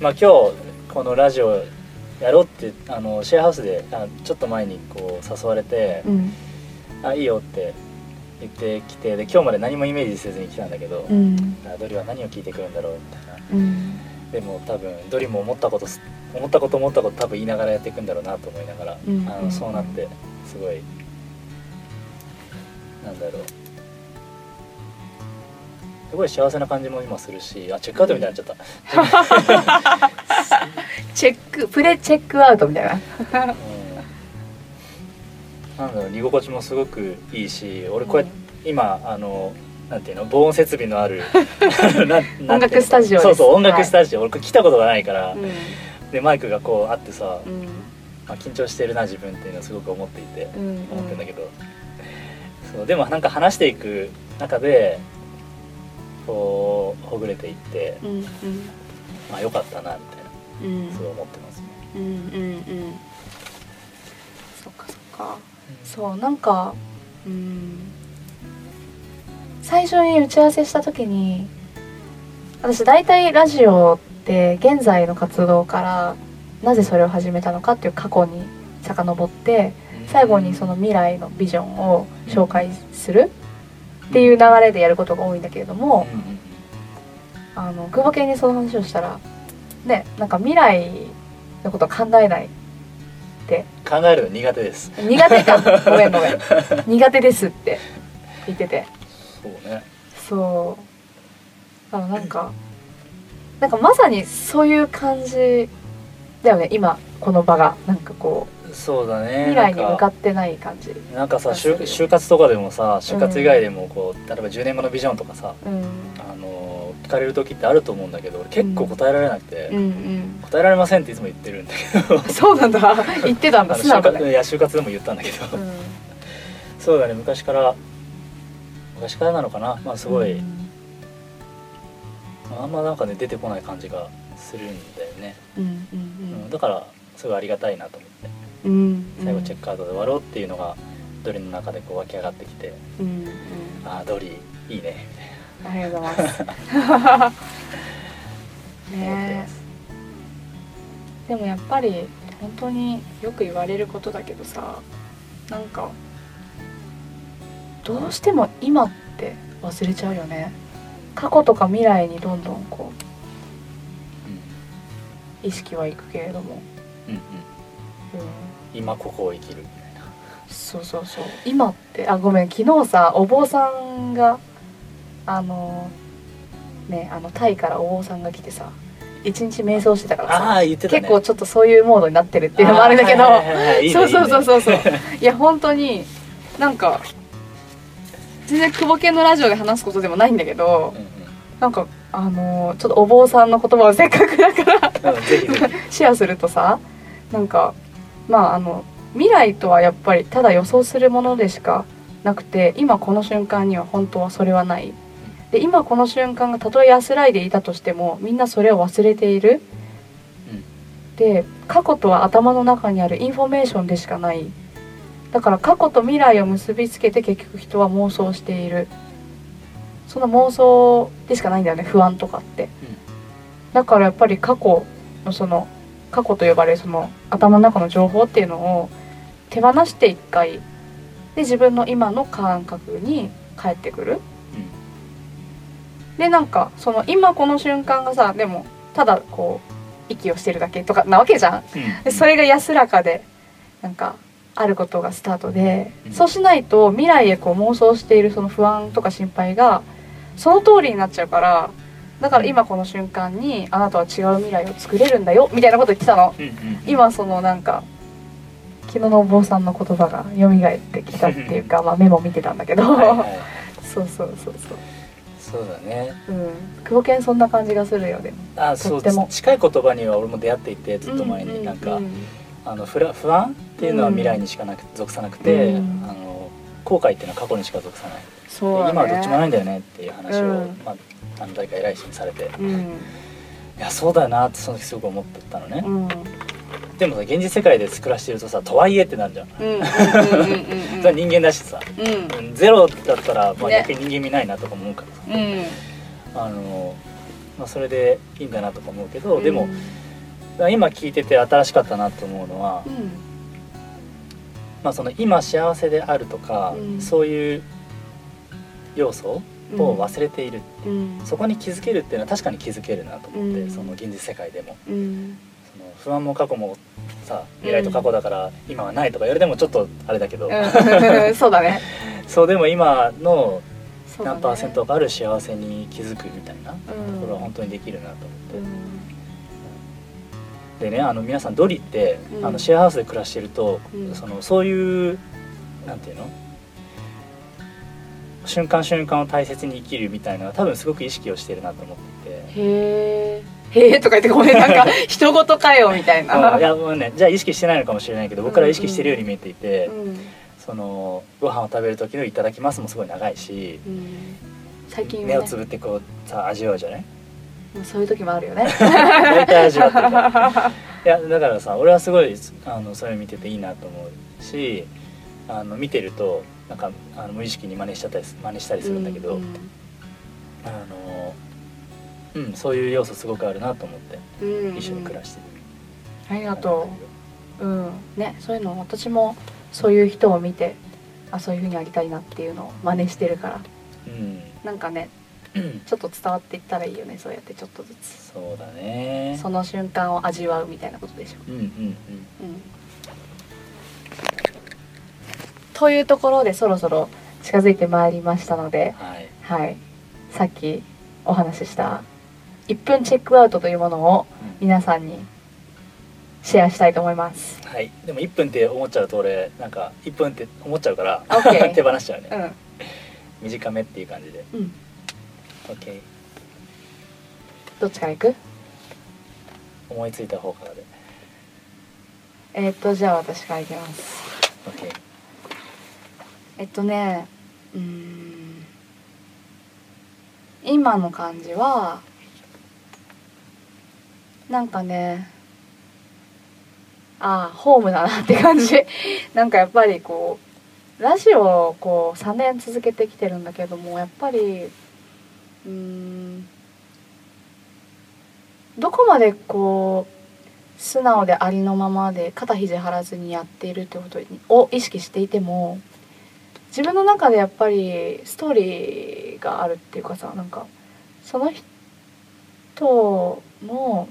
まあ今日このラジオやろうってあのシェアハウスであちょっと前にこう誘われてうん「あいいよ」って言ってきてで今日まで何もイメージせずに来たんだけど、うん。あドリは何を聞いてくるんだろうみたいな。うん。でも多分ドリも思ったことす思ったこと思ったこと多分言いながらやっていくんだろうなと思いながら、うん。あのそうなってすごいなんだろうすごい幸せな感じも今するしあチェックアウトみたいになっちゃった、チェックプレチェックアウトみたいな。うん。なんだろう居心地もすごくいいし俺こうやって今あのなんていうの防音設備のある 音楽スタジオそうそう音楽スタジオ、俺これ来たことがないから、うん。でマイクがこうあってさ、うん。まあ、緊張してるな自分っていうのをすごく思っていて、うん。思ってんだけど。そうでもなんか話していく中でこうほぐれていって、うんうん。まあよかったなみたいうん。なそう思ってますね。うんうんうん。そっかそっか。そうなんかうん。最初に打ち合わせした時に私大体ラジオって現在の活動からなぜそれを始めたのかっていう過去に遡って最後にその未来のビジョンを紹介するっていう流れでやることが多いんだけれどもあの久保健にその話をしたらねなんか未来のこと考えないって。考えるの苦手です。苦手か。ごめんごめん。苦手ですって言ってて。そうね。そう。だからなんかなんかまさにそういう感じだよね今この場が。なんかこうそうだね。未来に向かっってない感じ。なんかさ就就活とかでもさ就活以外でもこう、例えば10年後のビジョンとかさうん。あの聞かれる時ってあると思うんだけど俺結構答えられなくて、うん。うん答えられませんっていつも言ってるんだけど。そうなんだ。言ってたんだ。素直だね。就活いや就活でも言ったんだけど、うん。そうだね。昔から昔からなのかな。まあすごい、うん。あんまなんかね出てこない感じがするんだよね、うんううん。ん。だからすごいありがたいなと思って。うんうん最後チェックアウトで終わろうっていうのがドリの中でこう湧き上がってきてうん。うん。ああドリいいね。みたいありがとうござい ます。ね。でもやっぱり本当によく言われることだけどさなんかどうしても今って忘れちゃうよね。過去とか未来にどんどんこう意識はいくけれども、うんうんうん。うん、今ここを生きるみたいな。そうそうそう。今ってあごめん昨日さお坊さんがあのねあのタイからお坊さんが来てさ一日瞑想してたからさね。結構ちょっとそういうモードになってるっていうのもあるんだけど、そうそうそううそうそう。いや本当になんか全然久保系のラジオで話すことでもないんだけどんうん。なんかあのーちょっとお坊さんの言葉をせっかくだから シェアするとさなんかまああの未来とはやっぱりただ予想するものでしかなくて今この瞬間には本当はそれはない。で今この瞬間がたとえ安らいでいたとしてもみんなそれを忘れている、で過去とは頭の中にあるインフォメーションでしかない。だから過去と未来を結びつけて結局人は妄想している。その妄想でしかないんだよね不安とかって、だからやっぱり過去のその過去と呼ばれるその頭の中の情報っていうのを手放して一回で自分の今の感覚に帰ってくる、でなんかその今この瞬間がさでもただこう息をしてるだけとかなわけじゃん。うん。でそれが安らかでなんかあることがスタートで、うん。そうしないと未来へこう妄想しているその不安とか心配がその通りになっちゃうからだから今この瞬間にあなたは違う未来を作れるんだよみたいなこと言ってたの。うんうん。今そのなんか昨日のお坊さんの言葉が蘇ってきたっていうか、まあ、メモ見てたんだけど、はいはい。そうそうそうそう。そうだね。うん。久保健そんな感じがするよでも。あそうとっても。近い言葉には俺も出会っていてずっと前に、なんか、うん。あの不ら不安っていうのは未来にしかなく属さなくて、うん。あの後悔っていうのは過去にしか属さない、そうだね。今はどっちもないんだよねっていう話を、うん。まあ、何回か偉い人にされて、いうん。やそうだよなってその時すごく思ってたのね、うん。でもさ現実世界で暮らしてるとさとはいえってなるじゃん、それは人間だしさ、ゼロだったら、まあ、ね。逆に人間味ないなとか思うからさ、うん。あのまあ、それでいいんだなとか思うけど、うん。でも今聞いてて新しかったなと思うのは、うん。まあ、その今幸せであるとか、うん。そういう要素を忘れている、う。ん。そこに気づけるっていうのは確かに気づけるなと思って、うん。その現実世界でも。うん。その不安も過去もさ未来と過去だから今はないとか言われてもちょっとあれだけど、うん。そうだね。そうでも今の何パーセントかある幸せに気づくみたいなとうん。ころは本当にできるなと思って。うん。でねあの皆さんドリって、うん。あのシェアハウスで暮らしてると、うん。そのそういうなんていうの？瞬間瞬間を大切に生きるみたいなのは多分すごく意識をしてるなと思っていて。へえへえとか言ってごめんなんか 人事かよみたいうんな。いやもうねじゃあ意識してないのかもしれないけど僕らは意識してるように見えていて、うんそのご飯を食べる時の「いただきます」もすごい長いし、うん。最近はね。目をつぶってこうさ味わうじゃない？もうそういう時もあるよね。大体味わってる。いやだからさ俺はすごいあのそれ見てていいなと思うしあの見てるとなんかあの無意識に真似しちゃったりす真似したりするんだけど、うん。あのうんそういう要素すごくあるなと思ってうん。一緒に暮らしてる、ありがとううんねそういうの私もそういう人を見てあそういう風にありたいなっていうのを真似してるから。うん。なんかねうん ちょっと伝わっていったらいいよねそうやってちょっとずつ。そうだね。その瞬間を味わうみたいなことでしょ。うんうん。うんというところでそろそろ近づいてまいりましたのでうんはい。はい。さっきお話しした1分チェックアウトというものを皆さんにシェアしたいと思います。はい。でも1分って思っちゃうと俺なんか1分って思っちゃうから 手放しちゃうね、うん。短めっていう感じで。うん。OK どっちから行く？思いついた方からで。えーっとじゃあ私から行きます。OK えっとねうん今の感じはなんかねああホームだなって感じ。なんかやっぱりこうラジオをこう3年続けてきてるんだけどもやっぱりうんどこまでこう素直でありのままで肩肘張らずにやっているってことを意識していても自分の中でやっぱりストーリーがあるっていうかさなんかその人の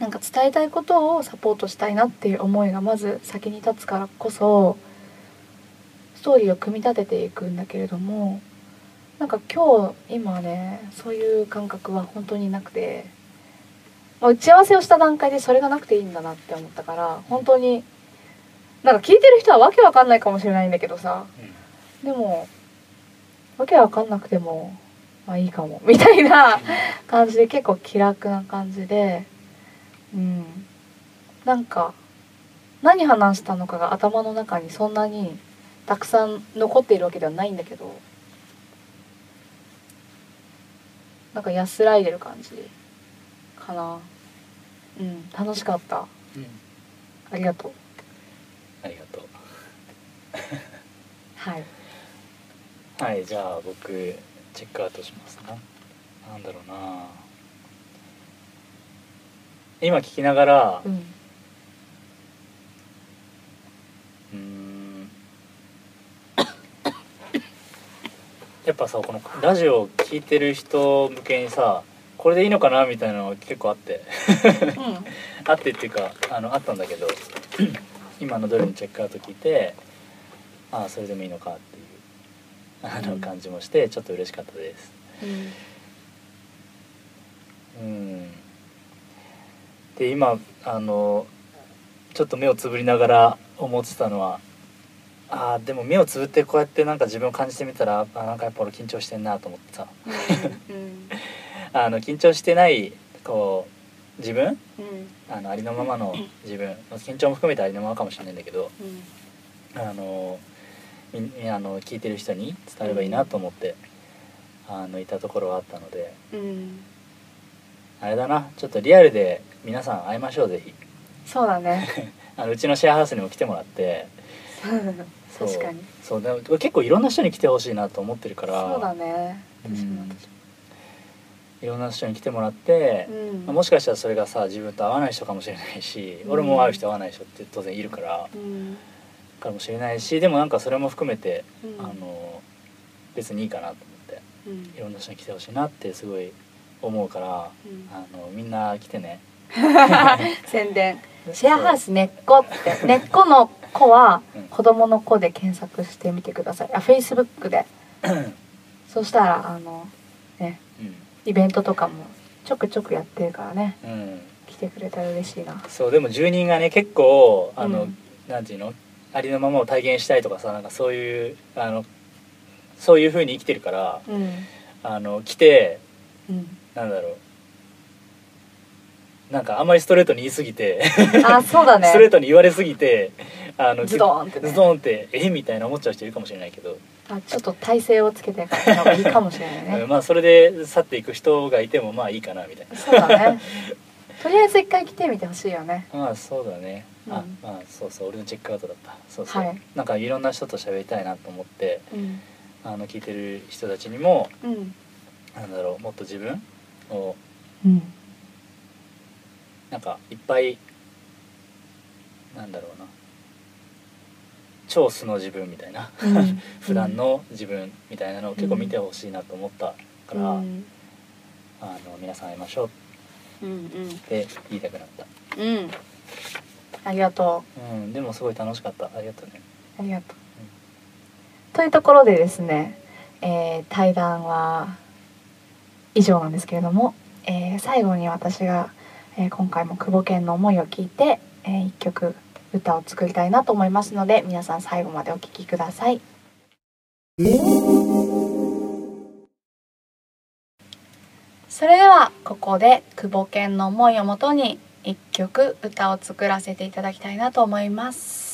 なんか伝えたいことをサポートしたいなっていう思いがまず先に立つからこそストーリーを組み立てていくんだけれどもなんか今日今ねそういう感覚は本当になくて、打ち合わせをした段階でそれがなくていいんだなって思ったから本当になんか聞いてる人はわけわかんないかもしれないんだけどさ。でもわけわかんなくてもまあいいかも。みたいな感じで結構気楽な感じで。うん。なんか何話したのかが頭の中にそんなにたくさん残っているわけではないんだけどなんか安らいでる感じかな。うん。楽しかった。うん。ありがとうありがとう。はい。はいじゃあ僕チェックアウトしますななんだろうな。今聞きながらうん。うーん。やっぱさこのラジオを聞いてる人向けにさこれでいいのかなみたいなのが結構あって。あってっていうかあのあったんだけど今のどれにチェックアウト聞いてああそれでもいいのかっていうあのうん。感じもしてちょっと嬉しかったです。うん。うん、で今あのちょっと目をつぶりながら思ってたのはあーでも目をつぶってこうやってなんか自分を感じてみたらあなんかやっぱ俺緊張してんなと思ってさ。うん。あの緊張してないこう自分？うん。あのありのままの自分。緊張も含めてありのままかもしれないんだけどうんあのみみあの聞いてる人に伝えればいいなと思って、あのいたところはあったのでうん。あれだな。ちょっとリアルで皆さん会いましょうぜひ。そうだね。あのうちのシェアハウスにも来てもらってそう 確かに。そう。でも結構いろんな人に来てほしいなと思ってるからそうだね。うん。私も私いろんな人に来てもらっても、うん。まあもしかしたらそれがさ自分と合わない人かもしれないし、うん。俺も会う人合わない人って当然いるからうん。かもしれないしでもなんかそれも含めて、うん。あの別にいいかなと思ってうん。いろんな人に来てほしいなってすごい思うからうん。あのみんな来てね。宣伝。シェアハウス根っこって 根っこの子はうん。子供の子で検索してみてください。あフェイスブックで。そしたらあのねイベントとかもちょくちょくやってるからね。うん、うん、来てくれたら嬉しいな。そうでも住人がね結構あの、うん。なんていうの？ありのままを体現したいとかさなんかそういうあのそういう風に生きてるからうん。あの来てうん。なんだろう。なんかあんまりストレートに言い過ぎてあそうだね。ストレートに言われすぎてあのズドーンってね。ズドーンってえみたいな思っちゃう人いるかもしれないけど、あちょっと体勢をつけてからの方がいいかもしれないね。う んまあそれで去っていく人がいてもまあいいかなみたいな。そうだね。とりあえず一回来てみてほしいよね。まあそうだね、あうん。まあそうそう俺のチェックアウトだった。そうそう、はい。なんかいろんな人と喋りたいなと思ってうん。あの聞いてる人たちにもうん。なんだろうもっと自分をうん。なんかいっぱいなんだろうな超素の自分みたいなうん。普段の自分みたいなのを結構見てほしいなと思ったから、うん。あの皆さん会いましょう。うんって言いたくなった、うん。うんありがとう。ん、でもすごい楽しかった。ありがとうね。うありがとう。というところでですね、えー対談は以上なんですけれども、えー最後に私が、えー今回も久保健の思いを聞いて、えー一曲歌を作りたいなと思いますので皆さん最後までお聴きください。それではここで久保健の思いをもとに一曲歌を作らせていただきたいなと思います。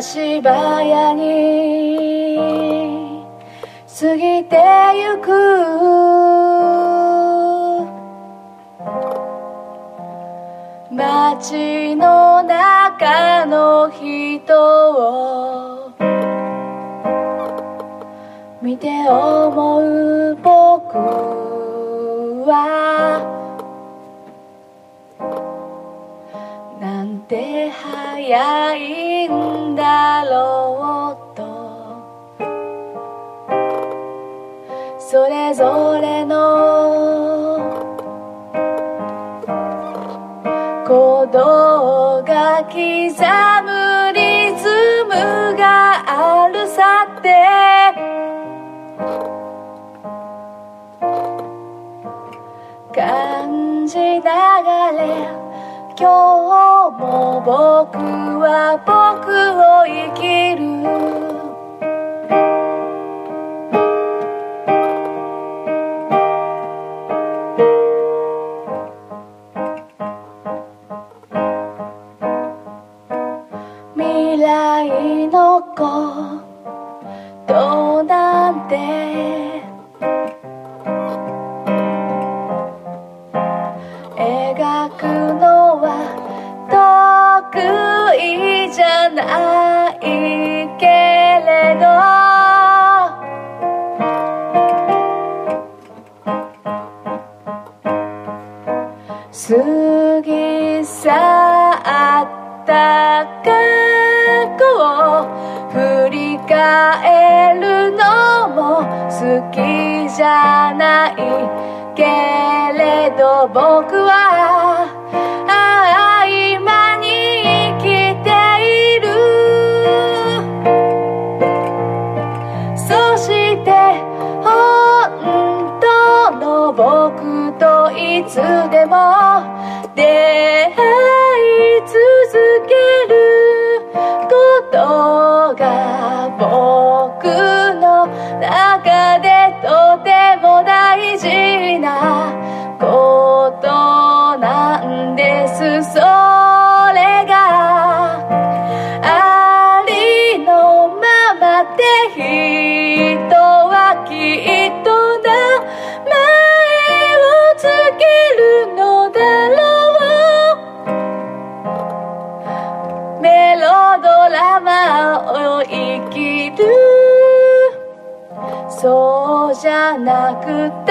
足早に過ぎてゆく。街の中の人を見て思う僕はなんて早いだろうと。それぞれの鼓動が刻むリズムがあるさって。感じながら今日も僕は僕を生きる。未来のことなんて。描くないけれど。過ぎ去った過去を振り返るのも好きじゃないけれど。僕は人はきっと名前をつけるのだろう。メロドラマを生きる。そうじゃなくて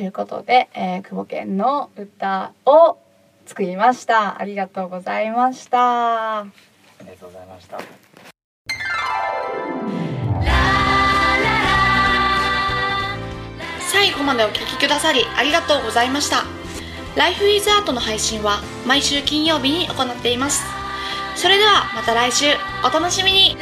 ということで、えー、久保健の歌を作りました。ありがとうございました。ありがとうございました最後までお聞きくださりありがとうございました。Life is Art の配信は毎週金曜日に行っています。それではまた来週お楽しみに